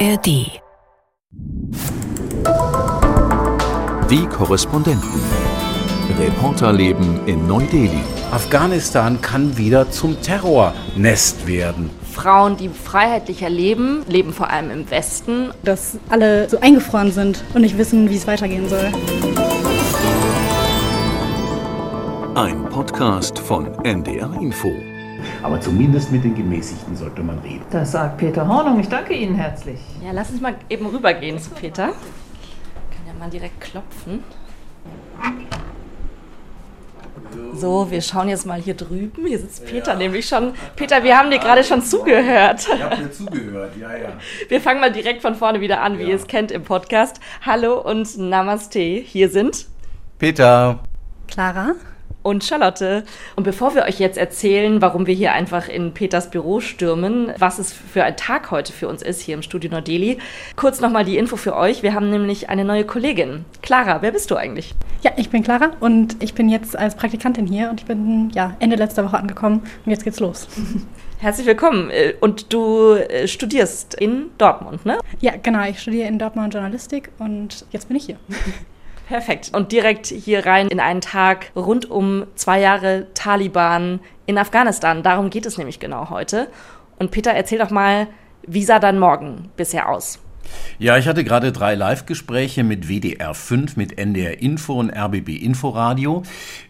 ARD. Die Korrespondenten. Reporterleben in Neu-Delhi. Afghanistan kann wieder zum Terrornest werden. Frauen, die freiheitlicher leben, leben vor allem im Westen. Dass alle so eingefroren sind und nicht wissen, wie es weitergehen soll. Ein Podcast von NDR Info. Aber zumindest mit den Gemäßigten sollte man reden. Das sagt Peter Hornung. Ich danke Ihnen herzlich. Ja, lass uns mal eben rübergehen zu Peter. Ich kann ja mal direkt klopfen. So, wir schauen jetzt mal hier drüben. Hier sitzt Peter ja. nämlich schon. Peter, wir haben dir gerade schon zugehört. Ich habe dir zugehört, ja, ja. Wir fangen mal direkt von vorne wieder an, wie ja. ihr es kennt im Podcast. Hallo und Namaste. Hier sind Peter, Clara und Charlotte. Und bevor wir euch jetzt erzählen, warum wir hier einfach in Peters Büro stürmen, was es für ein Tag heute für uns ist hier im Studio Nordeli, kurz nochmal die Info für euch. Wir haben nämlich eine neue Kollegin. Clara, wer bist du eigentlich? Ja, ich bin Clara und ich bin jetzt als Praktikantin hier und ich bin ja Ende letzter Woche angekommen und jetzt geht's los. Herzlich willkommen. Und du äh, studierst in Dortmund, ne? Ja, genau. Ich studiere in Dortmund Journalistik und jetzt bin ich hier. Perfekt. Und direkt hier rein in einen Tag rund um zwei Jahre Taliban in Afghanistan. Darum geht es nämlich genau heute. Und Peter, erzähl doch mal, wie sah dein Morgen bisher aus? Ja, ich hatte gerade drei Live-Gespräche mit WDR 5, mit NDR Info und RBB Inforadio.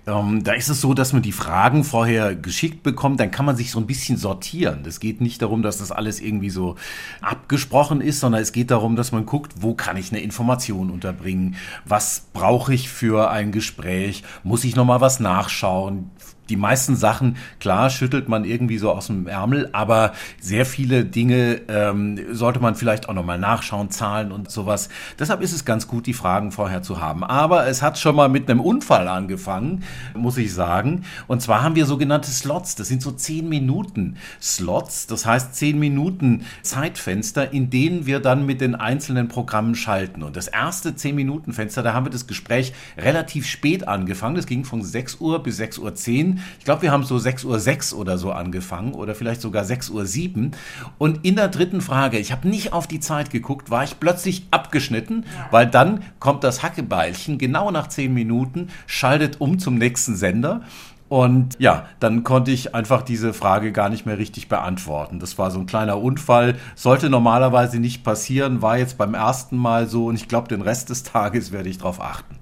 Ähm, da ist es so, dass man die Fragen vorher geschickt bekommt, dann kann man sich so ein bisschen sortieren. Es geht nicht darum, dass das alles irgendwie so abgesprochen ist, sondern es geht darum, dass man guckt, wo kann ich eine Information unterbringen? Was brauche ich für ein Gespräch? Muss ich nochmal was nachschauen? die meisten Sachen, klar, schüttelt man irgendwie so aus dem Ärmel, aber sehr viele Dinge ähm, sollte man vielleicht auch nochmal nachschauen, Zahlen und sowas. Deshalb ist es ganz gut, die Fragen vorher zu haben. Aber es hat schon mal mit einem Unfall angefangen, muss ich sagen. Und zwar haben wir sogenannte Slots. Das sind so 10 Minuten Slots. Das heißt 10 Minuten Zeitfenster, in denen wir dann mit den einzelnen Programmen schalten. Und das erste 10 Minuten Fenster, da haben wir das Gespräch relativ spät angefangen. Das ging von 6 Uhr bis 6 Uhr 10 ich glaube, wir haben so 6.06 Uhr 6 oder so angefangen oder vielleicht sogar 6.07 Uhr. 7. Und in der dritten Frage, ich habe nicht auf die Zeit geguckt, war ich plötzlich abgeschnitten, weil dann kommt das Hackebeilchen genau nach 10 Minuten, schaltet um zum nächsten Sender. Und ja, dann konnte ich einfach diese Frage gar nicht mehr richtig beantworten. Das war so ein kleiner Unfall, sollte normalerweise nicht passieren, war jetzt beim ersten Mal so und ich glaube, den Rest des Tages werde ich darauf achten.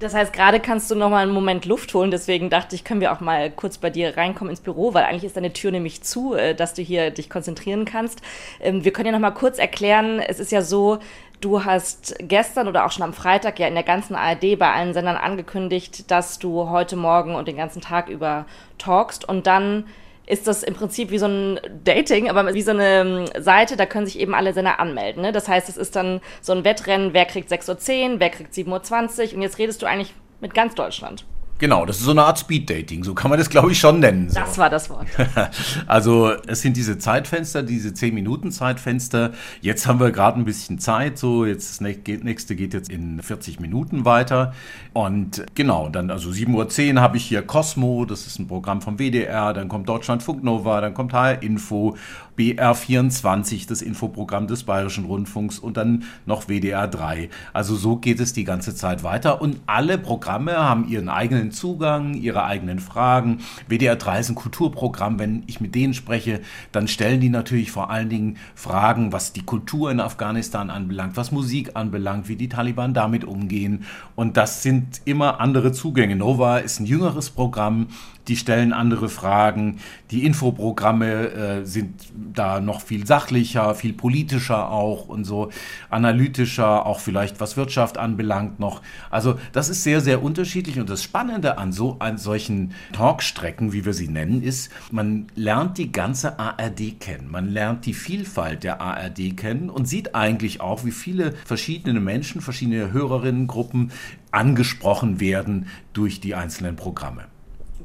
Das heißt, gerade kannst du noch mal einen Moment Luft holen. Deswegen dachte ich, können wir auch mal kurz bei dir reinkommen ins Büro, weil eigentlich ist deine Tür nämlich zu, äh, dass du hier dich konzentrieren kannst. Ähm, wir können ja noch mal kurz erklären. Es ist ja so, Du hast gestern oder auch schon am Freitag ja in der ganzen ARD bei allen Sendern angekündigt, dass du heute Morgen und den ganzen Tag über talkst und dann ist das im Prinzip wie so ein Dating, aber wie so eine ähm, Seite, da können sich eben alle Sender anmelden. Ne? Das heißt, es ist dann so ein Wettrennen, wer kriegt 6.10 Uhr, wer kriegt 7.20 Uhr und jetzt redest du eigentlich mit ganz Deutschland. Genau, das ist so eine Art Speed-Dating, so kann man das, glaube ich, schon nennen. So. Das war das Wort. also es sind diese Zeitfenster, diese 10-Minuten-Zeitfenster. Jetzt haben wir gerade ein bisschen Zeit, so jetzt das nächste geht jetzt in 40 Minuten weiter. Und genau, dann also 7.10 Uhr habe ich hier Cosmo, das ist ein Programm vom WDR, dann kommt Deutschlandfunk Nova, dann kommt HR Info BR24, das Infoprogramm des Bayerischen Rundfunks und dann noch WDR 3. Also so geht es die ganze Zeit weiter und alle Programme haben ihren eigenen Zugang, ihre eigenen Fragen. WDR 3 ist ein Kulturprogramm. Wenn ich mit denen spreche, dann stellen die natürlich vor allen Dingen Fragen, was die Kultur in Afghanistan anbelangt, was Musik anbelangt, wie die Taliban damit umgehen. Und das sind immer andere Zugänge. Nova ist ein jüngeres Programm, die stellen andere Fragen. Die Infoprogramme äh, sind da noch viel sachlicher, viel politischer auch und so analytischer, auch vielleicht was Wirtschaft anbelangt noch. Also das ist sehr, sehr unterschiedlich und das Spannende an so an solchen Talkstrecken, wie wir sie nennen, ist, man lernt die ganze ARD kennen. Man lernt die Vielfalt der ARD kennen und sieht eigentlich auch, wie viele verschiedene Menschen, verschiedene Hörerinnengruppen angesprochen werden durch die einzelnen Programme.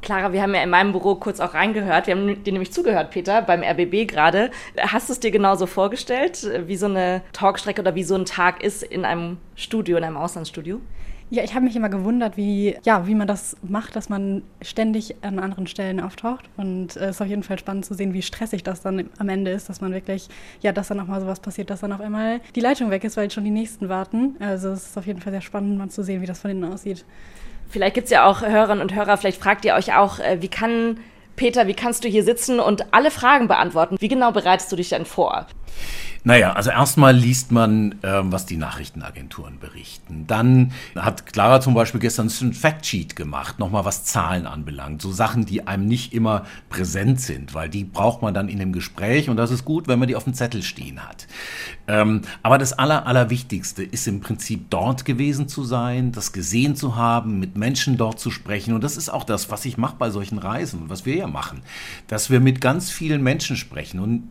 Clara, wir haben ja in meinem Büro kurz auch reingehört. Wir haben dir nämlich zugehört, Peter, beim RBB gerade. Hast du es dir genauso vorgestellt, wie so eine Talkstrecke oder wie so ein Tag ist in einem Studio, in einem Auslandsstudio? Ja, ich habe mich immer gewundert, wie, ja, wie man das macht, dass man ständig an anderen Stellen auftaucht. Und äh, es ist auf jeden Fall spannend zu sehen, wie stressig das dann am Ende ist, dass man wirklich, ja, dass dann auch mal sowas passiert, dass dann auf einmal die Leitung weg ist, weil schon die nächsten warten. Also es ist auf jeden Fall sehr spannend, mal zu sehen, wie das von innen aussieht. Vielleicht gibt es ja auch Hörerinnen und Hörer, vielleicht fragt ihr euch auch, äh, wie kann Peter, wie kannst du hier sitzen und alle Fragen beantworten? Wie genau bereitest du dich denn vor? Naja, also erstmal liest man, äh, was die Nachrichtenagenturen berichten. Dann hat Clara zum Beispiel gestern ein Factsheet gemacht, nochmal was Zahlen anbelangt. So Sachen, die einem nicht immer präsent sind, weil die braucht man dann in dem Gespräch und das ist gut, wenn man die auf dem Zettel stehen hat. Ähm, aber das Aller, Allerwichtigste ist im Prinzip dort gewesen zu sein, das gesehen zu haben, mit Menschen dort zu sprechen. Und das ist auch das, was ich mache bei solchen Reisen, was wir ja machen, dass wir mit ganz vielen Menschen sprechen und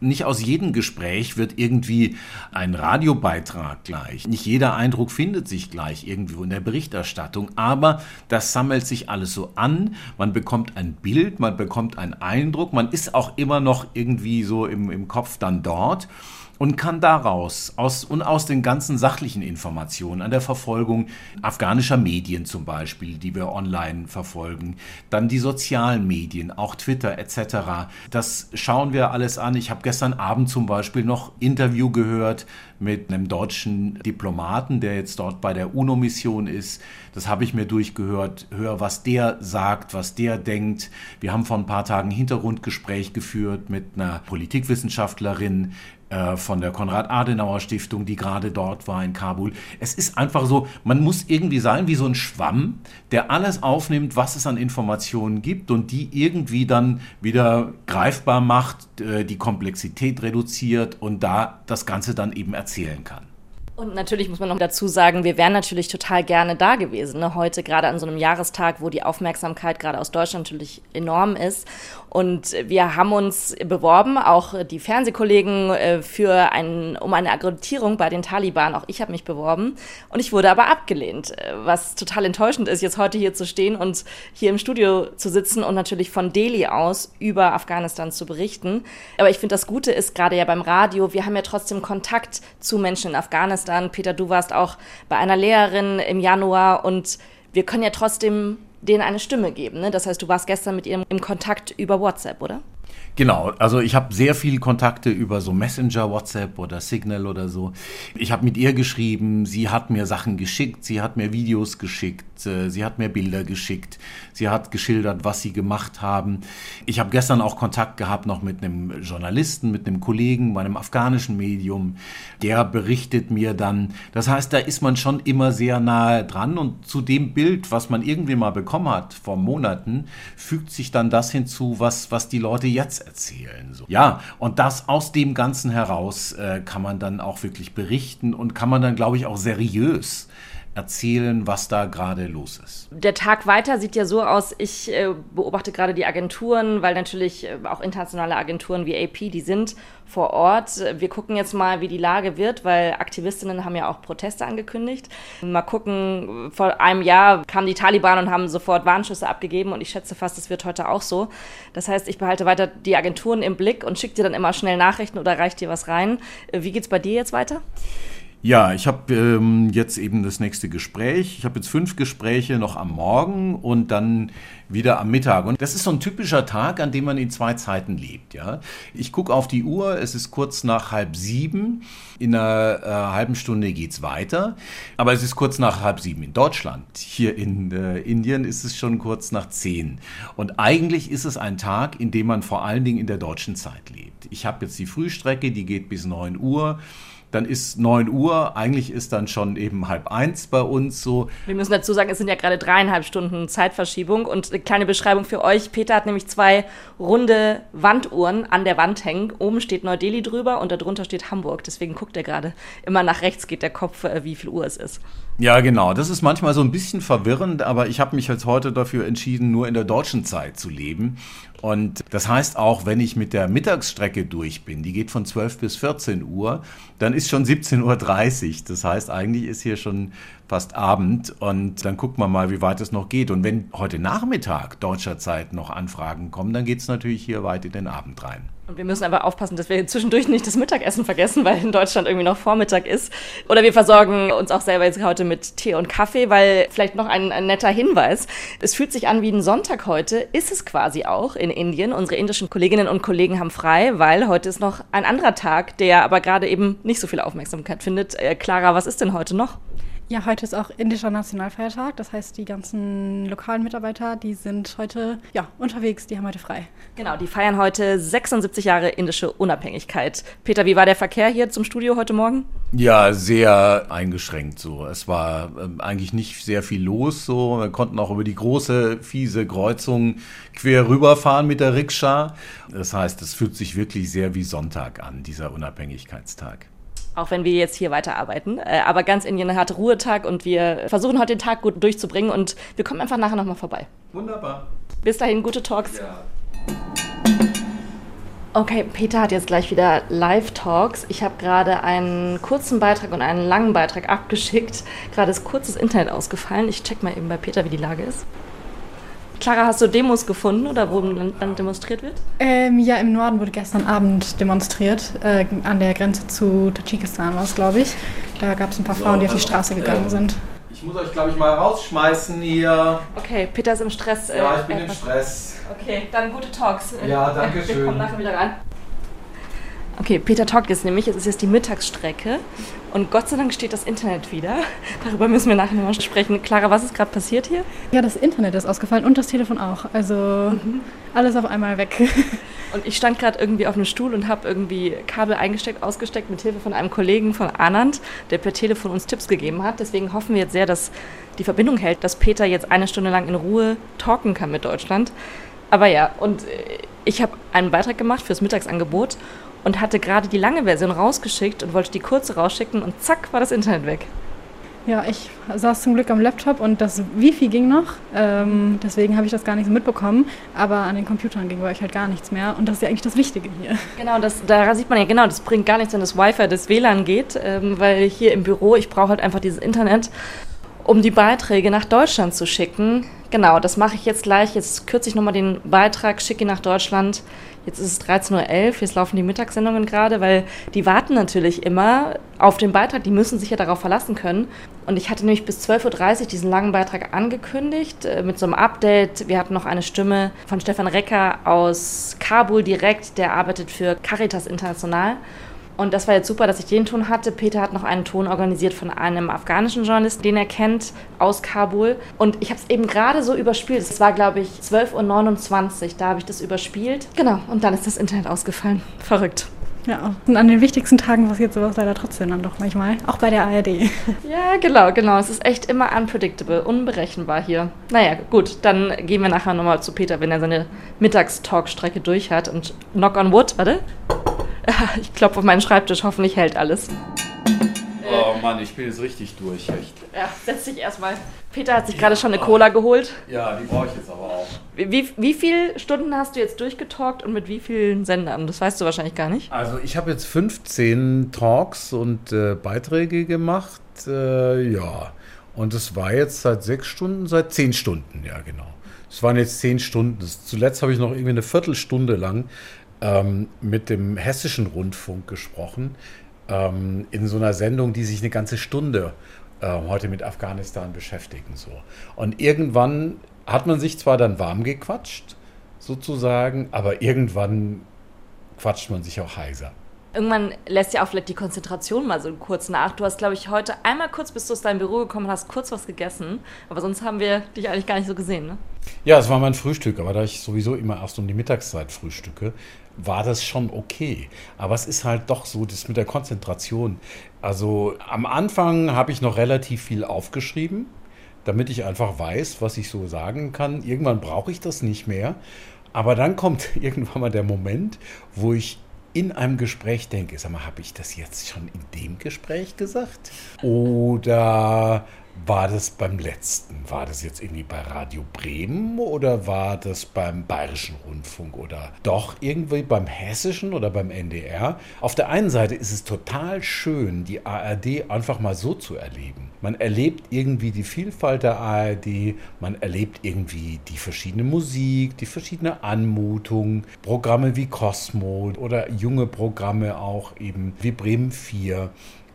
nicht aus jedem Gespräch wird irgendwie ein Radiobeitrag gleich. Nicht jeder Eindruck findet sich gleich irgendwo in der Berichterstattung, aber das sammelt sich alles so an. Man bekommt ein Bild, man bekommt einen Eindruck, man ist auch immer noch irgendwie so im, im Kopf dann dort und kann daraus aus, und aus den ganzen sachlichen Informationen an der Verfolgung afghanischer Medien zum Beispiel, die wir online verfolgen, dann die sozialen Medien, auch Twitter etc. Das schauen wir alles an. Ich habe gestern Abend zum Beispiel noch Interview gehört mit einem deutschen Diplomaten, der jetzt dort bei der UNO-Mission ist. Das habe ich mir durchgehört, höre, was der sagt, was der denkt. Wir haben vor ein paar Tagen ein Hintergrundgespräch geführt mit einer Politikwissenschaftlerin, äh, von der Konrad-Adenauer-Stiftung, die gerade dort war in Kabul. Es ist einfach so, man muss irgendwie sein wie so ein Schwamm, der alles aufnimmt, was es an Informationen gibt und die irgendwie dann wieder greifbar macht, äh, die Komplexität reduziert und da das Ganze dann eben erzählen kann. Und natürlich muss man noch dazu sagen, wir wären natürlich total gerne da gewesen. Ne? Heute gerade an so einem Jahrestag, wo die Aufmerksamkeit gerade aus Deutschland natürlich enorm ist. Und wir haben uns beworben, auch die Fernsehkollegen, äh, für ein, um eine Akkreditierung bei den Taliban. Auch ich habe mich beworben. Und ich wurde aber abgelehnt, äh, was total enttäuschend ist, jetzt heute hier zu stehen und hier im Studio zu sitzen und natürlich von Delhi aus über Afghanistan zu berichten. Aber ich finde, das Gute ist gerade ja beim Radio, wir haben ja trotzdem Kontakt zu Menschen in Afghanistan Afghanistan. Peter, du warst auch bei einer Lehrerin im Januar und wir können ja trotzdem denen eine Stimme geben. Ne? Das heißt, du warst gestern mit ihr im Kontakt über WhatsApp, oder? Genau, also ich habe sehr viele Kontakte über so Messenger, WhatsApp oder Signal oder so. Ich habe mit ihr geschrieben, sie hat mir Sachen geschickt, sie hat mir Videos geschickt, äh, sie hat mir Bilder geschickt, sie hat geschildert, was sie gemacht haben. Ich habe gestern auch Kontakt gehabt noch mit einem Journalisten, mit einem Kollegen, meinem afghanischen Medium, der berichtet mir dann. Das heißt, da ist man schon immer sehr nahe dran und zu dem Bild, was man irgendwie mal bekommen hat vor Monaten, fügt sich dann das hinzu, was, was die Leute jetzt erzählen. So. Ja, und das aus dem Ganzen heraus äh, kann man dann auch wirklich berichten und kann man dann, glaube ich, auch seriös erzählen, was da gerade los ist. Der Tag weiter sieht ja so aus, ich äh, beobachte gerade die Agenturen, weil natürlich äh, auch internationale Agenturen wie AP, die sind vor Ort. Wir gucken jetzt mal, wie die Lage wird, weil Aktivistinnen haben ja auch Proteste angekündigt. Mal gucken, vor einem Jahr kamen die Taliban und haben sofort Warnschüsse abgegeben und ich schätze fast, es wird heute auch so. Das heißt, ich behalte weiter die Agenturen im Blick und schicke dir dann immer schnell Nachrichten oder reicht dir was rein. Äh, wie geht's bei dir jetzt weiter? Ja, ich habe ähm, jetzt eben das nächste Gespräch. Ich habe jetzt fünf Gespräche noch am Morgen und dann wieder am Mittag. Und das ist so ein typischer Tag, an dem man in zwei Zeiten lebt. Ja? Ich gucke auf die Uhr, es ist kurz nach halb sieben. In einer äh, halben Stunde geht's weiter. Aber es ist kurz nach halb sieben in Deutschland. Hier in äh, Indien ist es schon kurz nach zehn. Und eigentlich ist es ein Tag, in dem man vor allen Dingen in der deutschen Zeit lebt. Ich habe jetzt die Frühstrecke, die geht bis neun Uhr dann ist 9 Uhr, eigentlich ist dann schon eben halb eins bei uns so. Wir müssen dazu sagen, es sind ja gerade dreieinhalb Stunden Zeitverschiebung und eine kleine Beschreibung für euch. Peter hat nämlich zwei runde Wanduhren an der Wand hängen. Oben steht Neu-Delhi drüber und darunter steht Hamburg. Deswegen guckt er gerade. Immer nach rechts geht der Kopf, äh, wie viel Uhr es ist. Ja, genau. Das ist manchmal so ein bisschen verwirrend, aber ich habe mich jetzt heute dafür entschieden, nur in der deutschen Zeit zu leben. Und das heißt auch, wenn ich mit der Mittagsstrecke durch bin, die geht von 12 bis 14 Uhr, dann ist schon 17.30 Uhr. Das heißt, eigentlich ist hier schon fast Abend. Und dann guckt man mal, wie weit es noch geht. Und wenn heute Nachmittag deutscher Zeit noch Anfragen kommen, dann geht es natürlich hier weit in den Abend rein. Und wir müssen aber aufpassen, dass wir zwischendurch nicht das Mittagessen vergessen, weil in Deutschland irgendwie noch Vormittag ist. Oder wir versorgen uns auch selber jetzt heute mit Tee und Kaffee, weil vielleicht noch ein, ein, netter Hinweis. Es fühlt sich an wie ein Sonntag heute, ist es quasi auch in Indien. Unsere indischen Kolleginnen und Kollegen haben frei, weil heute ist noch ein anderer Tag, der aber gerade eben nicht so viel Aufmerksamkeit findet. Äh, Clara, was ist denn heute noch? Ja, heute ist auch indischer Nationalfeiertag. Das heißt, die ganzen lokalen Mitarbeiter, die sind heute ja, unterwegs, die haben heute frei. Genau, die feiern heute 76 Jahre indische Unabhängigkeit. Peter, wie war der Verkehr hier zum Studio heute Morgen? Ja, sehr eingeschränkt so. Es war äh, eigentlich nicht sehr viel los so. Wir konnten auch über die große, fiese Kreuzung quer rüberfahren mit der Rikscha. Das heißt, es fühlt sich wirklich sehr wie Sonntag an, dieser Unabhängigkeitstag auch wenn wir jetzt hier weiterarbeiten. Äh, aber ganz Indien hat Ruhetag und wir versuchen heute den Tag gut durchzubringen und wir kommen einfach nachher nochmal vorbei. Wunderbar. Bis dahin, gute Talks. Ja. Okay, Peter hat jetzt gleich wieder Live-Talks. Ich habe gerade einen kurzen Beitrag und einen langen Beitrag abgeschickt. Gerade ist kurzes Internet ausgefallen. Ich check mal eben bei Peter, wie die Lage ist. Clara, hast du Demos gefunden oder wo dann demonstriert wird? Ähm, ja, im Norden wurde gestern Abend demonstriert. Äh, an der Grenze zu Tadschikistan war es, glaube ich. Da gab es ein paar so, Frauen, die auf die Straße gegangen äh, sind. Ich muss euch, glaube ich, mal rausschmeißen hier. Okay, Peter ist im Stress. Äh, ja, ich bin im Stress. Okay, dann gute Talks. Ja, danke schön. Wir kommen nachher wieder rein. Okay, Peter talkt jetzt nämlich, es ist jetzt die Mittagsstrecke und Gott sei Dank steht das Internet wieder. Darüber müssen wir nachher nochmal sprechen. Clara, was ist gerade passiert hier? Ja, das Internet ist ausgefallen und das Telefon auch. Also mhm. alles auf einmal weg. Und ich stand gerade irgendwie auf einem Stuhl und habe irgendwie Kabel eingesteckt, ausgesteckt mit Hilfe von einem Kollegen von Anand, der per Telefon uns Tipps gegeben hat. Deswegen hoffen wir jetzt sehr, dass die Verbindung hält, dass Peter jetzt eine Stunde lang in Ruhe talken kann mit Deutschland. Aber ja, und äh, ich habe einen Beitrag gemacht fürs Mittagsangebot und hatte gerade die lange Version rausgeschickt und wollte die kurze rausschicken und zack war das Internet weg. Ja, ich saß zum Glück am Laptop und das Wifi ging noch. Ähm, deswegen habe ich das gar nicht so mitbekommen. Aber an den Computern ging bei euch halt gar nichts mehr. Und das ist ja eigentlich das Wichtige hier. Genau, das, da sieht man ja genau, das bringt gar nichts, wenn das Wi-Fi des WLAN geht. Ähm, weil hier im Büro, ich brauche halt einfach dieses Internet, um die Beiträge nach Deutschland zu schicken. Genau, das mache ich jetzt gleich. Jetzt kürze ich nochmal den Beitrag, schicke ihn nach Deutschland. Jetzt ist es 13.11 Uhr, jetzt laufen die Mittagssendungen gerade, weil die warten natürlich immer auf den Beitrag, die müssen sich ja darauf verlassen können. Und ich hatte nämlich bis 12.30 Uhr diesen langen Beitrag angekündigt äh, mit so einem Update. Wir hatten noch eine Stimme von Stefan Recker aus Kabul direkt, der arbeitet für Caritas International. Und das war jetzt super, dass ich den Ton hatte. Peter hat noch einen Ton organisiert von einem afghanischen Journalisten, den er kennt, aus Kabul. Und ich habe es eben gerade so überspielt. Es war, glaube ich, 12.29 Uhr. Da habe ich das überspielt. Genau. Und dann ist das Internet ausgefallen. Verrückt. Ja, und an den wichtigsten Tagen passiert sowas leider trotzdem dann doch manchmal. Auch bei der ARD. Ja, genau, genau. Es ist echt immer unpredictable, unberechenbar hier. Naja, gut, dann gehen wir nachher nochmal zu Peter, wenn er seine Mittagstalkstrecke durch hat. Und knock on wood, warte. Ich klopfe auf meinen Schreibtisch, hoffentlich hält alles. Oh Mann, ich bin jetzt richtig durch, echt. Ja, setz dich erstmal. Peter hat sich gerade schon eine Cola geholt. Ja, die brauche ich jetzt aber auch. Wie, wie viele Stunden hast du jetzt durchgetalkt und mit wie vielen Sendern? Das weißt du wahrscheinlich gar nicht. Also ich habe jetzt 15 Talks und äh, Beiträge gemacht. Äh, ja, und es war jetzt seit sechs Stunden, seit zehn Stunden, ja genau. Es waren jetzt zehn Stunden. Zuletzt habe ich noch irgendwie eine Viertelstunde lang ähm, mit dem hessischen Rundfunk gesprochen, ähm, in so einer Sendung, die sich eine ganze Stunde äh, heute mit Afghanistan beschäftigen. So. Und irgendwann hat man sich zwar dann warm gequatscht, sozusagen, aber irgendwann quatscht man sich auch heiser. Irgendwann lässt ja auch vielleicht die Konzentration mal so kurz nach. Du hast, glaube ich, heute einmal kurz bist du aus deinem Büro gekommen hast kurz was gegessen. Aber sonst haben wir dich eigentlich gar nicht so gesehen, ne? Ja, es war mein Frühstück, aber da ich sowieso immer erst um die Mittagszeit frühstücke, war das schon okay. Aber es ist halt doch so, das mit der Konzentration. Also am Anfang habe ich noch relativ viel aufgeschrieben, damit ich einfach weiß, was ich so sagen kann. Irgendwann brauche ich das nicht mehr. Aber dann kommt irgendwann mal der Moment, wo ich in einem Gespräch denke, sag mal, habe ich das jetzt schon in dem Gespräch gesagt? Oder war das beim letzten? War das jetzt irgendwie bei Radio Bremen oder war das beim Bayerischen Rundfunk oder doch irgendwie beim Hessischen oder beim NDR? Auf der einen Seite ist es total schön, die ARD einfach mal so zu erleben. Man erlebt irgendwie die Vielfalt der ARD, man erlebt irgendwie die verschiedene Musik, die verschiedene Anmutung, Programme wie Cosmo oder junge Programme auch eben wie Bremen 4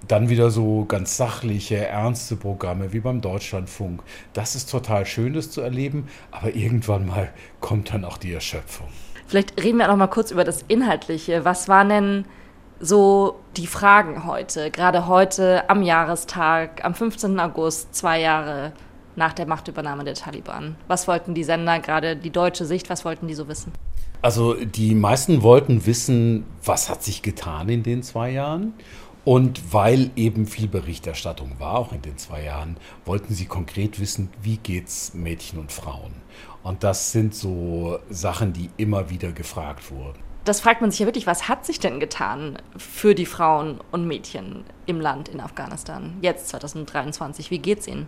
dann wieder so ganz sachliche, ernste Programme wie beim Deutschlandfunk. Das ist total schön, das zu erleben, aber irgendwann mal kommt dann auch die Erschöpfung. Vielleicht reden wir auch noch mal kurz über das Inhaltliche. Was waren denn so die Fragen heute, gerade heute am Jahrestag, am 15. August, zwei Jahre nach der Machtübernahme der Taliban? Was wollten die Sender, gerade die deutsche Sicht, was wollten die so wissen? Also die meisten wollten wissen, was hat sich getan in den zwei Jahren und weil eben viel Berichterstattung war, auch in den zwei Jahren, wollten sie konkret wissen, wie geht's Mädchen und Frauen. Und das sind so Sachen, die immer wieder gefragt wurden. Das fragt man sich ja wirklich, was hat sich denn getan für die Frauen und Mädchen im Land in Afghanistan, jetzt 2023? Wie geht's ihnen?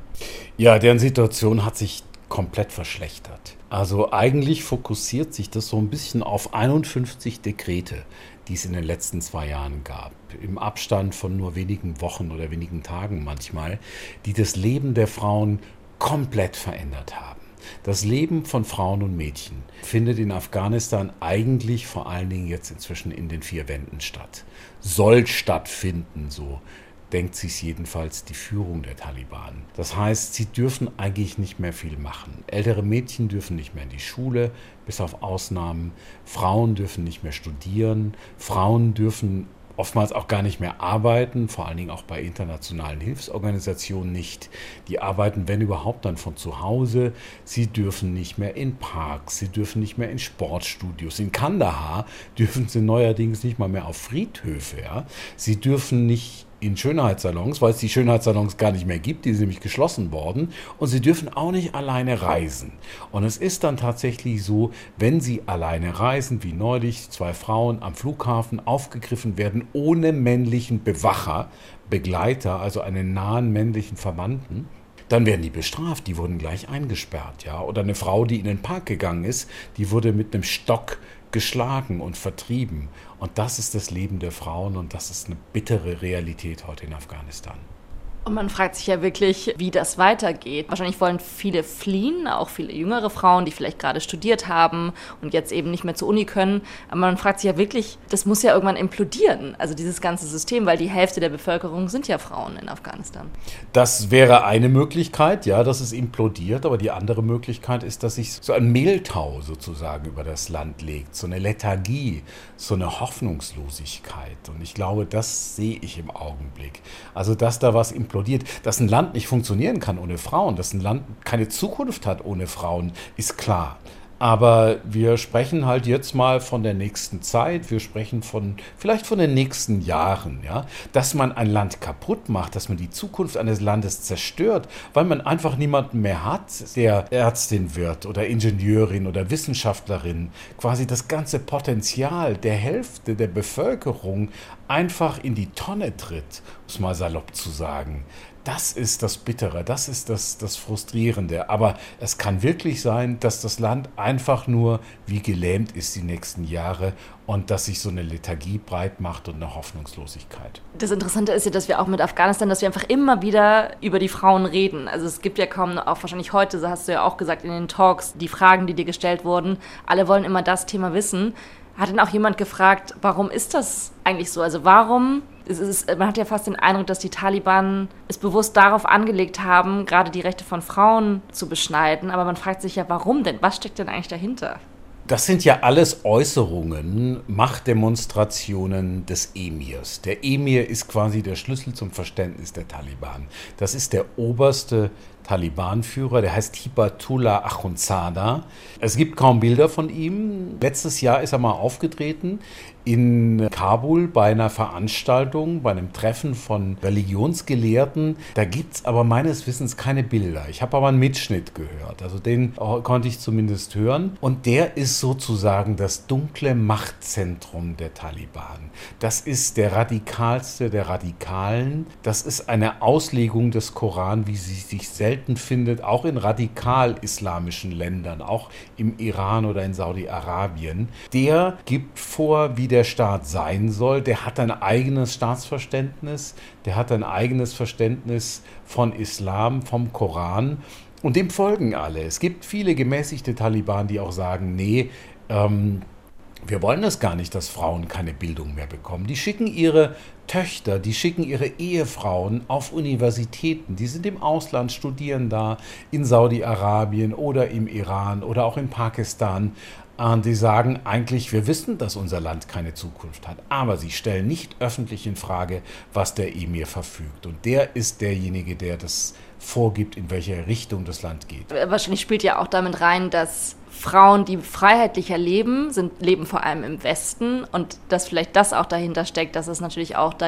Ja, deren Situation hat sich komplett verschlechtert. Also eigentlich fokussiert sich das so ein bisschen auf 51 Dekrete, die es in den letzten zwei Jahren gab, im Abstand von nur wenigen Wochen oder wenigen Tagen manchmal, die das Leben der Frauen komplett verändert haben. Das Leben von Frauen und Mädchen findet in Afghanistan eigentlich vor allen Dingen jetzt inzwischen in den vier Wänden statt. Soll stattfinden, so denkt sich jedenfalls die Führung der Taliban. Das heißt, sie dürfen eigentlich nicht mehr viel machen. Ältere Mädchen dürfen nicht mehr in die Schule, bis auf Ausnahmen. Frauen dürfen nicht mehr studieren. Frauen dürfen oftmals auch gar nicht mehr arbeiten, vor allen Dingen auch bei internationalen Hilfsorganisationen nicht. Die arbeiten, wenn überhaupt, dann von zu Hause. Sie dürfen nicht mehr in Parks, sie dürfen nicht mehr in Sportstudios. In Kandahar dürfen sie neuerdings nicht mal mehr auf Friedhöfe. Ja? Sie dürfen nicht in Schönheitssalons, weil es die Schönheitssalons gar nicht mehr gibt, die sind nämlich geschlossen worden und sie dürfen auch nicht alleine reisen. Und es ist dann tatsächlich so, wenn sie alleine reisen, wie neulich zwei Frauen am Flughafen aufgegriffen werden ohne männlichen Bewacher, Begleiter, also einen nahen männlichen Verwandten, dann werden die bestraft, die wurden gleich eingesperrt, ja. Oder eine Frau, die in den Park gegangen ist, die wurde mit einem Stock geschlagen und vertrieben. Und das ist das Leben der Frauen und das ist eine bittere Realität heute in Afghanistan. Und man fragt sich ja wirklich, wie das weitergeht. Wahrscheinlich wollen viele fliehen, auch viele jüngere Frauen, die vielleicht gerade studiert haben und jetzt eben nicht mehr zur Uni können. Aber man fragt sich ja wirklich, das muss ja irgendwann implodieren, also dieses ganze System, weil die Hälfte der Bevölkerung sind ja Frauen in Afghanistan. Das wäre eine Möglichkeit, ja, dass es implodiert. Aber die andere Möglichkeit ist, dass sich so ein Mehltau sozusagen über das Land legt, so eine Lethargie, so eine Hoffnungslosigkeit. Und ich glaube, das sehe ich im Augenblick. Also, dass da was implodiert implodiert. Dass ein Land nicht funktionieren kann ohne Frauen, dass ein Land keine Zukunft hat ohne Frauen, ist klar. Aber wir sprechen halt jetzt mal von der nächsten Zeit, wir sprechen von vielleicht von den nächsten Jahren, ja, dass man ein Land kaputt macht, dass man die Zukunft eines Landes zerstört, weil man einfach niemanden mehr hat, der Ärztin wird oder Ingenieurin oder Wissenschaftlerin, quasi das ganze Potenzial der Hälfte der Bevölkerung einfach in die Tonne tritt, um es mal salopp zu sagen das ist das Bittere, das ist das, das Frustrierende. Aber es kann wirklich sein, dass das Land einfach nur wie gelähmt ist die nächsten Jahre und dass sich so eine Lethargie breit macht und eine Hoffnungslosigkeit. Das Interessante ist ja, dass wir auch mit Afghanistan, dass wir einfach immer wieder über die Frauen reden. Also es gibt ja kaum, auch wahrscheinlich heute, hast du ja auch gesagt in den Talks, die Fragen, die dir gestellt wurden, alle wollen immer das Thema wissen. Hat denn auch jemand gefragt, warum ist das eigentlich so? Also warum ist, man hat ja fast den Eindruck, dass die Taliban es bewusst darauf angelegt haben, gerade die Rechte von Frauen zu beschneiden. Aber man fragt sich ja, warum denn? Was steckt denn eigentlich dahinter? Das sind ja alles Äußerungen, Machtdemonstrationen des Emirs. Der Emir ist quasi der Schlüssel zum Verständnis der Taliban. Das ist der oberste Taliban-Führer, der heißt Hibatullah Akhundzada. Es gibt kaum Bilder von ihm. Letztes Jahr ist er mal aufgetreten in Kabul bei einer Veranstaltung, bei einem Treffen von Religionsgelehrten. Da gibt es aber meines Wissens keine Bilder. Ich habe aber einen Mitschnitt gehört. Also den konnte ich zumindest hören. Und der ist sozusagen das dunkle Machtzentrum der Taliban. Das ist der radikalste der Radikalen. Das ist eine Auslegung des Koran, wie sie sich selten findet, auch in radikal-islamischen Ländern, auch im Iran oder in Saudi-Arabien. Der gibt vor, wie der Staat sein soll. Der hat ein eigenes Staatsverständnis, der hat ein eigenes Verständnis von Islam, vom Koran. Und dem folgen alle. Es gibt viele gemäßigte Taliban, die auch sagen, nee, ähm, wir wollen das gar nicht, dass Frauen keine Bildung mehr bekommen. Die schicken ihre Töchter, die schicken ihre Ehefrauen auf Universitäten. Die sind im Ausland, studieren da in Saudi-Arabien oder im Iran oder auch in Pakistan. Die sagen eigentlich, wir wissen, dass unser Land keine Zukunft hat, aber sie stellen nicht öffentlich in Frage, was der Emir verfügt. Und der ist derjenige, der das vorgibt, in welche Richtung das Land geht. Wahrscheinlich spielt ja auch damit rein, dass Frauen, die freiheitlicher leben, sind, leben vor allem im Westen und dass vielleicht das auch dahinter steckt, dass es natürlich auch da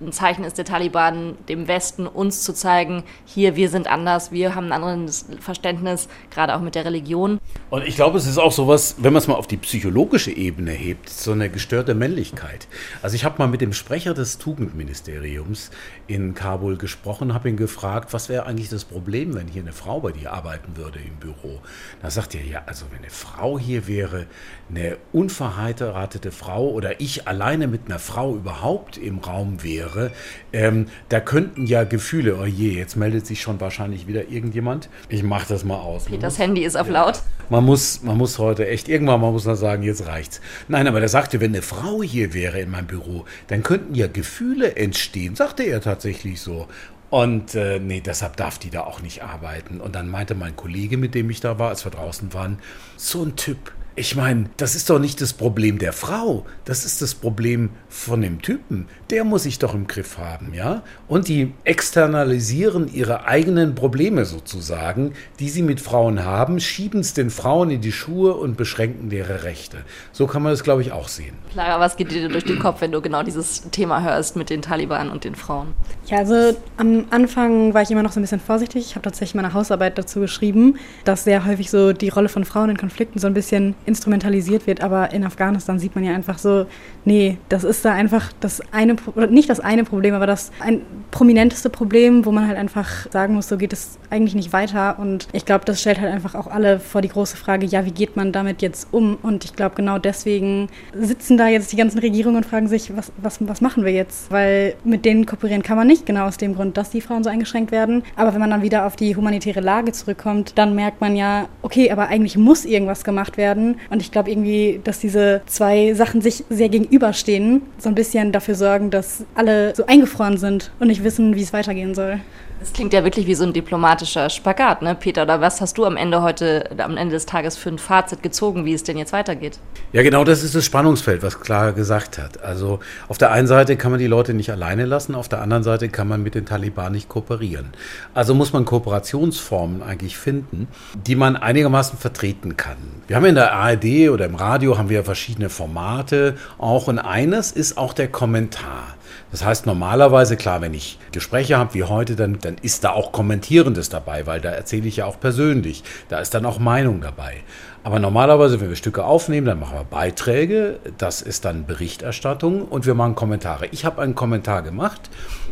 ein Zeichen ist der Taliban, dem Westen uns zu zeigen, hier, wir sind anders, wir haben ein anderes Verständnis, gerade auch mit der Religion. Und ich glaube, es ist auch sowas, wenn man es mal auf die psychologische Ebene hebt, so eine gestörte Männlichkeit. Also ich habe mal mit dem Sprecher des Tugendministeriums in Kabul gesprochen, habe ihn gefragt, was wäre eigentlich das Problem, wenn hier eine Frau bei dir arbeiten würde im Büro? Da sagt er, ja, also wenn eine Frau hier wäre, eine unverheiratete Frau oder ich alleine mit einer Frau überhaupt im Raum wäre, ähm, da könnten ja Gefühle, oh je, jetzt meldet sich schon wahrscheinlich wieder irgendjemand. Ich mache das mal aus. Peters Handy ist auf laut. Man muss, man muss heute echt, irgendwann mal muss man sagen, jetzt reicht's. Nein, aber der sagte, wenn eine Frau hier wäre in meinem Büro, dann könnten ja Gefühle entstehen, sagte er tatsächlich so. Und äh, nee, deshalb darf die da auch nicht arbeiten. Und dann meinte mein Kollege, mit dem ich da war, als wir draußen waren, so ein Typ, ich meine, das ist doch nicht das Problem der Frau, das ist das Problem von dem Typen. Der muss sich doch im Griff haben, ja? Und die externalisieren ihre eigenen Probleme sozusagen, die sie mit Frauen haben, schieben es den Frauen in die Schuhe und beschränken ihre Rechte. So kann man das, glaube ich, auch sehen. Clara, was geht dir durch den Kopf, wenn du genau dieses Thema hörst mit den Taliban und den Frauen? Ja, also am Anfang war ich immer noch so ein bisschen vorsichtig. Ich habe tatsächlich meine Hausarbeit dazu geschrieben, dass sehr häufig so die Rolle von Frauen in Konflikten so ein bisschen instrumentalisiert wird, aber in Afghanistan sieht man ja einfach so, nee, das ist da einfach das eine, oder nicht das eine Problem, aber das ein prominenteste Problem, wo man halt einfach sagen muss, so geht es eigentlich nicht weiter. Und ich glaube, das stellt halt einfach auch alle vor die große Frage, ja, wie geht man damit jetzt um? Und ich glaube, genau deswegen sitzen da jetzt die ganzen Regierungen und fragen sich, was, was, was machen wir jetzt? Weil mit denen kooperieren kann man nicht, genau aus dem Grund, dass die Frauen so eingeschränkt werden. Aber wenn man dann wieder auf die humanitäre Lage zurückkommt, dann merkt man ja, okay, aber eigentlich muss irgendwas gemacht werden. Und ich glaube irgendwie, dass diese zwei Sachen sich sehr gegenüberstehen, so ein bisschen dafür sorgen, dass alle so eingefroren sind und nicht wissen, wie es weitergehen soll. Das klingt ja wirklich wie so ein diplomatischer Spagat, ne, Peter? Oder was hast du am Ende heute, am Ende des Tages für ein Fazit gezogen, wie es denn jetzt weitergeht? Ja, genau das ist das Spannungsfeld, was Clara gesagt hat. Also auf der einen Seite kann man die Leute nicht alleine lassen, auf der anderen Seite kann man mit den Taliban nicht kooperieren. Also muss man Kooperationsformen eigentlich finden, die man einigermaßen vertreten kann. Wir haben in der ARD oder im Radio haben wir verschiedene Formate auch und eines ist auch der Kommentar. Das heißt normalerweise, klar, wenn ich Gespräche habe wie heute, dann, dann ist da auch Kommentierendes dabei, weil da erzähle ich ja auch persönlich. Da ist dann auch Meinung dabei. Aber normalerweise, wenn wir Stücke aufnehmen, dann machen wir Beiträge, das ist dann Berichterstattung und wir machen Kommentare. Ich habe einen Kommentar gemacht.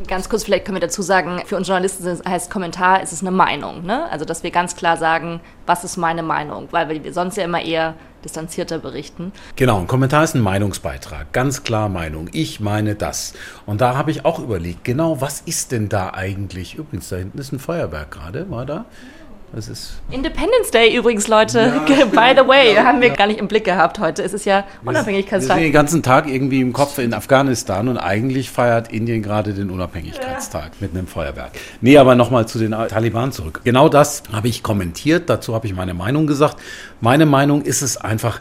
Ganz kurz, vielleicht können wir dazu sagen, für uns Journalisten heißt Kommentar, ist es eine Meinung. Ne? Also, dass wir ganz klar sagen, was ist meine Meinung, weil wir sonst ja immer eher distanzierter berichten. Genau, ein Kommentar ist ein Meinungsbeitrag, ganz klar Meinung. Ich meine das. Und da habe ich auch überlegt, genau, was ist denn da eigentlich? Übrigens, da hinten ist ein Feuerwerk gerade, war da? Das ist Independence Day übrigens, Leute. Ja, By the way, ja, haben wir ja. gar nicht im Blick gehabt heute. Es ist ja Unabhängigkeitstag. Wir sind den ganzen Tag irgendwie im Kopf in Afghanistan und eigentlich feiert Indien gerade den Unabhängigkeitstag mit einem Feuerwerk. Nee, aber nochmal zu den Taliban zurück. Genau das habe ich kommentiert, dazu habe ich meine Meinung gesagt. Meine Meinung ist es einfach,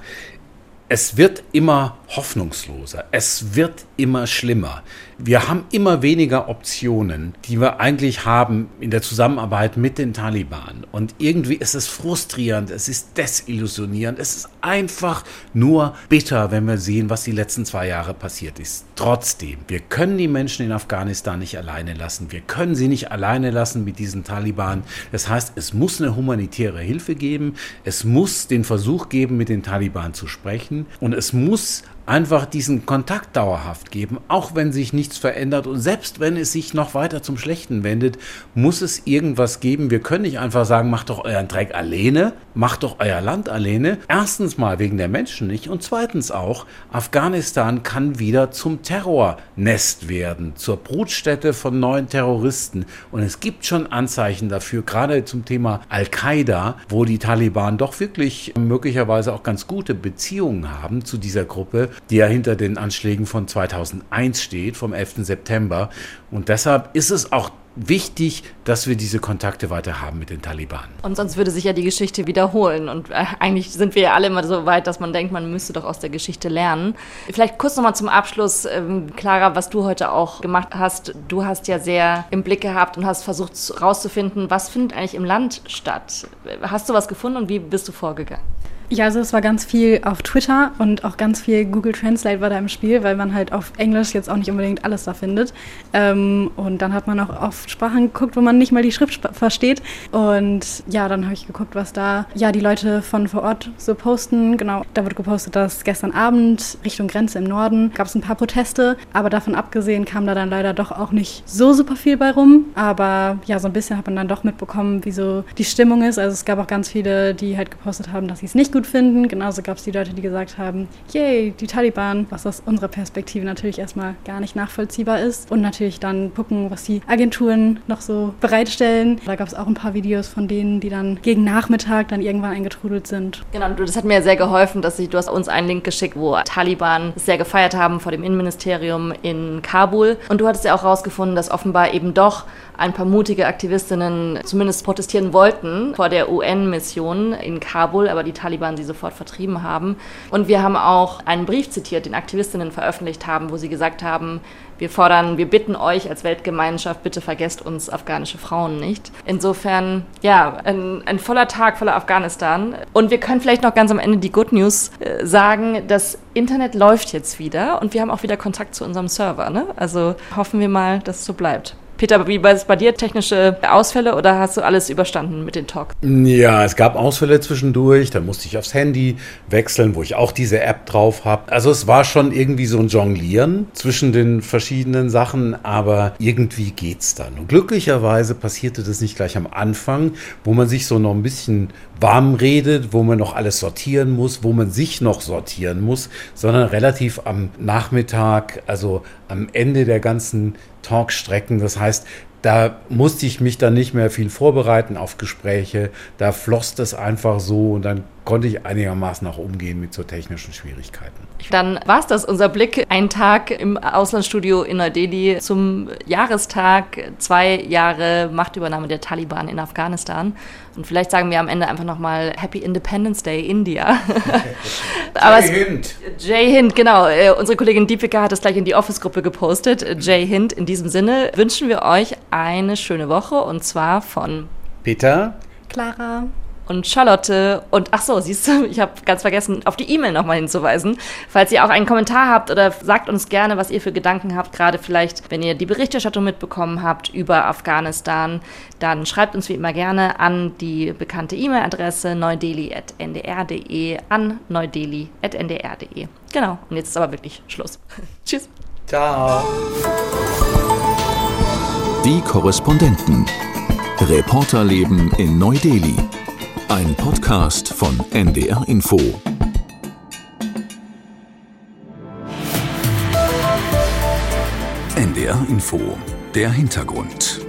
es wird immer hoffnungsloser, es wird immer schlimmer. Wir haben immer weniger Optionen, die wir eigentlich haben in der Zusammenarbeit mit den Taliban. Und irgendwie ist es frustrierend, es ist desillusionierend, es ist einfach nur bitter, wenn wir sehen, was die letzten zwei Jahre passiert ist. Trotzdem, wir können die Menschen in Afghanistan nicht alleine lassen. Wir können sie nicht alleine lassen mit diesen Taliban. Das heißt, es muss eine humanitäre Hilfe geben, es muss den Versuch geben, mit den Taliban zu sprechen und es muss einfach diesen Kontakt dauerhaft geben, auch wenn sich nichts verändert und selbst wenn es sich noch weiter zum Schlechten wendet, muss es irgendwas geben. Wir können nicht einfach sagen, macht doch euren Dreck alleine, macht doch euer Land alleine. Erstens mal wegen der Menschen nicht und zweitens auch, Afghanistan kann wieder zum Terrornest werden, zur Brutstätte von neuen Terroristen und es gibt schon Anzeichen dafür, gerade zum Thema Al-Qaida, wo die Taliban doch wirklich möglicherweise auch ganz gute Beziehungen haben zu dieser Gruppe die ja hinter den Anschlägen von 2001 steht, vom 11. September. Und deshalb ist es auch wichtig, dass wir diese Kontakte weiter haben mit den Taliban. Und sonst würde sich ja die Geschichte wiederholen. Und äh, eigentlich sind wir ja alle immer so weit, dass man denkt, man müsste doch aus der Geschichte lernen. Vielleicht kurz nochmal zum Abschluss, ähm, Clara, was du heute auch gemacht hast. Du hast ja sehr im Blick gehabt und hast versucht herauszufinden, was findet eigentlich im Land statt. Hast du was gefunden und wie bist du vorgegangen? Ja, also es war ganz viel auf Twitter und auch ganz viel Google Translate war da im Spiel, weil man halt auf Englisch jetzt auch nicht unbedingt alles da findet. Ähm, und dann hat man auch auf Sprachen geguckt, wo man nicht mal die Schrift versteht. Und ja, dann habe ich geguckt, was da ja die Leute von vor Ort so posten. Genau, da wird gepostet, dass gestern Abend Richtung Grenze im Norden gab es ein paar Proteste, aber davon abgesehen kam da dann leider doch auch nicht so super viel bei rum. Aber ja, so ein bisschen hat man dann doch mitbekommen, wie so die Stimmung ist. Also es gab auch ganz viele, die halt gepostet haben, dass sie es nicht gut finden. Genauso gab es die Leute, die gesagt haben, yay, die Taliban, was aus unserer Perspektive natürlich erstmal gar nicht nachvollziehbar ist. Und natürlich dann gucken, was die Agenturen noch so bereitstellen. Da gab es auch ein paar Videos von denen, die dann gegen Nachmittag dann irgendwann eingetrudelt sind. Genau, das hat mir sehr geholfen, dass ich, du hast uns einen Link geschickt, wo Taliban sehr gefeiert haben vor dem Innenministerium in Kabul. Und du hattest ja auch herausgefunden, dass offenbar eben doch ein paar mutige Aktivistinnen zumindest protestieren wollten vor der UN-Mission in Kabul, aber die Taliban sie sofort vertrieben haben. Und wir haben auch einen Brief zitiert, den Aktivistinnen veröffentlicht haben, wo sie gesagt haben, wir fordern, wir bitten euch als Weltgemeinschaft, bitte vergesst uns afghanische Frauen nicht. Insofern, ja, ein, ein voller Tag voller Afghanistan. Und wir können vielleicht noch ganz am Ende die Good News äh, sagen, das Internet läuft jetzt wieder und wir haben auch wieder Kontakt zu unserem Server. Ne? Also hoffen wir mal, dass es so bleibt. Peter, wie war es bei dir? Technische Ausfälle oder hast du alles überstanden mit den Talk? Ja, es gab Ausfälle zwischendurch. Dann musste ich aufs Handy wechseln, wo ich auch diese App drauf habe. Also es war schon irgendwie so ein Jonglieren zwischen den verschiedenen Sachen, aber irgendwie geht's dann. Und glücklicherweise passierte das nicht gleich am Anfang, wo man sich so noch ein bisschen warm redet, wo man noch alles sortieren muss, wo man sich noch sortieren muss, sondern relativ am Nachmittag, also am Ende der ganzen Talkstrecken. Das heißt, da musste ich mich dann nicht mehr viel vorbereiten auf Gespräche. Da floss das einfach so und dann konnte ich einigermaßen auch umgehen mit so technischen Schwierigkeiten. Dann war es das, unser Blick. Ein Tag im Auslandsstudio in Neu-Delhi zum Jahrestag, zwei Jahre Machtübernahme der Taliban in Afghanistan. Und vielleicht sagen wir am Ende einfach nochmal Happy Independence Day India. Aber Jay Hind. Jay Hind, genau. Äh, unsere Kollegin Deepika hat es gleich in die Office-Gruppe gepostet. Jay Hind, in diesem Sinne wünschen wir euch eine schöne Woche und zwar von Peter, Clara und Charlotte. Und ach so, siehst du, ich habe ganz vergessen, auf die E-Mail nochmal hinzuweisen. Falls ihr auch einen Kommentar habt oder sagt uns gerne, was ihr für Gedanken habt, gerade vielleicht, wenn ihr die Berichterstattung mitbekommen habt über Afghanistan, dann schreibt uns wie immer gerne an die bekannte E-Mail-Adresse neudeli.ndr.de an neudeli.ndr.de. Genau, und jetzt ist aber wirklich Schluss. Tschüss. Ciao. Die Korrespondenten. Reporterleben in Neu-Delhi. Ein Podcast von NDR Info. NDR Info. Der Hintergrund.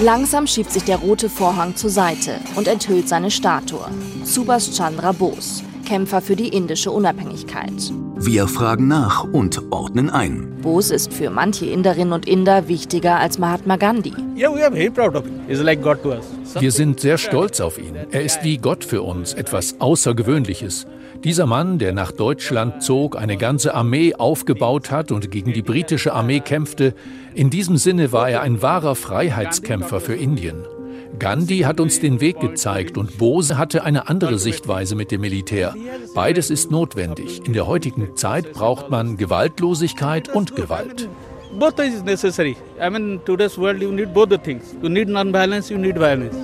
Langsam schiebt sich der rote Vorhang zur Seite und enthüllt seine Statue. Subhash Chandra Bose, Kämpfer für die indische Unabhängigkeit. Wir fragen nach und ordnen ein. Bose ist für manche Inderinnen und Inder wichtiger als Mahatma Gandhi. Wir sind sehr stolz auf ihn. Er ist wie Gott für uns, etwas Außergewöhnliches. Dieser Mann, der nach Deutschland zog, eine ganze Armee aufgebaut hat und gegen die britische Armee kämpfte, in diesem Sinne war er ein wahrer Freiheitskämpfer für Indien. Gandhi hat uns den Weg gezeigt und Bose hatte eine andere Sichtweise mit dem Militär. Beides ist notwendig. In der heutigen Zeit braucht man Gewaltlosigkeit und Gewalt. Both is necessary. I mean, today's world you need both the things. You need non-violence, you need violence.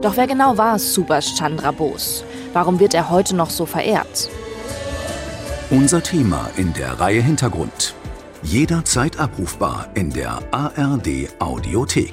Doch wer genau war Subhash Chandra Bose? Warum wird er heute noch so verehrt? Unser Thema in der Reihe Hintergrund. Jederzeit abrufbar in der ARD Audiothek.